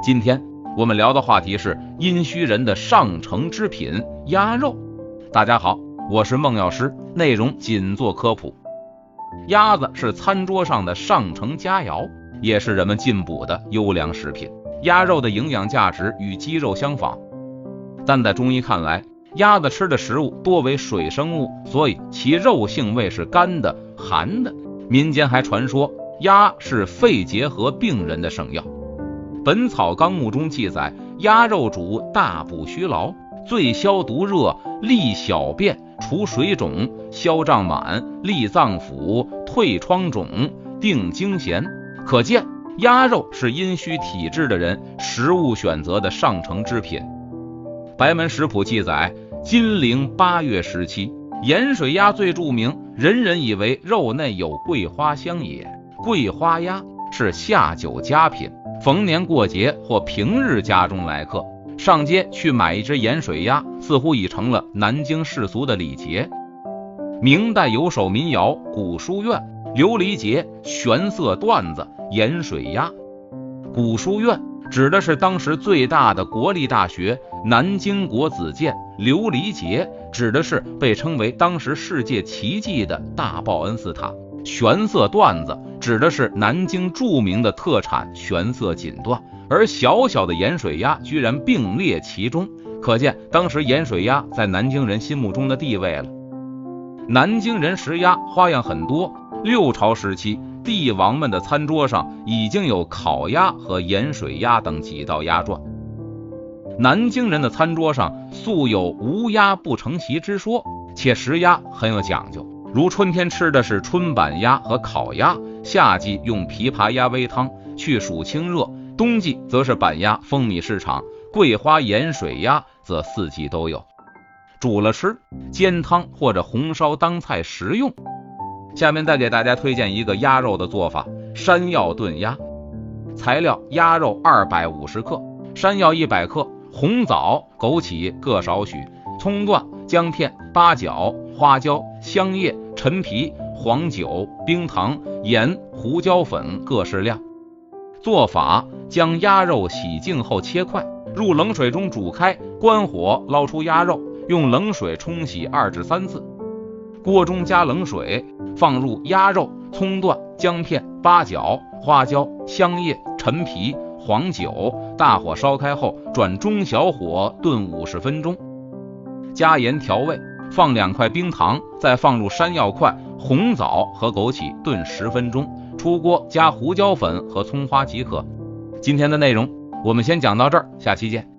今天我们聊的话题是阴虚人的上乘之品鸭肉。大家好，我是孟药师，内容仅做科普。鸭子是餐桌上的上乘佳肴，也是人们进补的优良食品。鸭肉的营养价值与鸡肉相仿，但在中医看来，鸭子吃的食物多为水生物，所以其肉性味是干的、寒的。民间还传说鸭是肺结核病人的圣药。《本草纲目》中记载，鸭肉主大补虚劳，最消毒热，利小便，除水肿，消胀满，利脏腑，退疮肿，定惊痫。可见，鸭肉是阴虚体质的人食物选择的上乘之品。《白门食谱》记载，金陵八月时期，盐水鸭最著名，人人以为肉内有桂花香也。桂花鸭是下酒佳品。逢年过节或平日家中来客，上街去买一只盐水鸭，似乎已成了南京世俗的礼节。明代有首民谣《古书院》，琉璃节玄色段子盐水鸭。古书院指的是当时最大的国立大学南京国子监，琉璃节指的是被称为当时世界奇迹的大报恩寺塔。玄色段子指的是南京著名的特产玄色锦缎，而小小的盐水鸭居然并列其中，可见当时盐水鸭在南京人心目中的地位了。南京人食鸭花样很多，六朝时期帝王们的餐桌上已经有烤鸭和盐水鸭等几道鸭馔。南京人的餐桌上素有无鸭不成席之说，且食鸭很有讲究。如春天吃的是春板鸭和烤鸭，夏季用琵琶鸭煨汤去暑清热，冬季则是板鸭、风米市场、桂花盐水鸭则四季都有。煮了吃，煎汤或者红烧当菜食用。下面再给大家推荐一个鸭肉的做法：山药炖鸭。材料：鸭肉二百五十克，山药一百克，红枣、枸杞各少许，葱段、姜片、八角、花椒。香叶、陈皮、黄酒、冰糖、盐、胡椒粉各适量。做法：将鸭肉洗净后切块，入冷水中煮开，关火，捞出鸭肉，用冷水冲洗二至三次。锅中加冷水，放入鸭肉、葱段、姜片、八角、花椒、香叶、陈皮、黄酒，大火烧开后，转中小火炖五十分钟，加盐调味。放两块冰糖，再放入山药块、红枣和枸杞炖十分钟，出锅加胡椒粉和葱花即可。今天的内容我们先讲到这儿，下期见。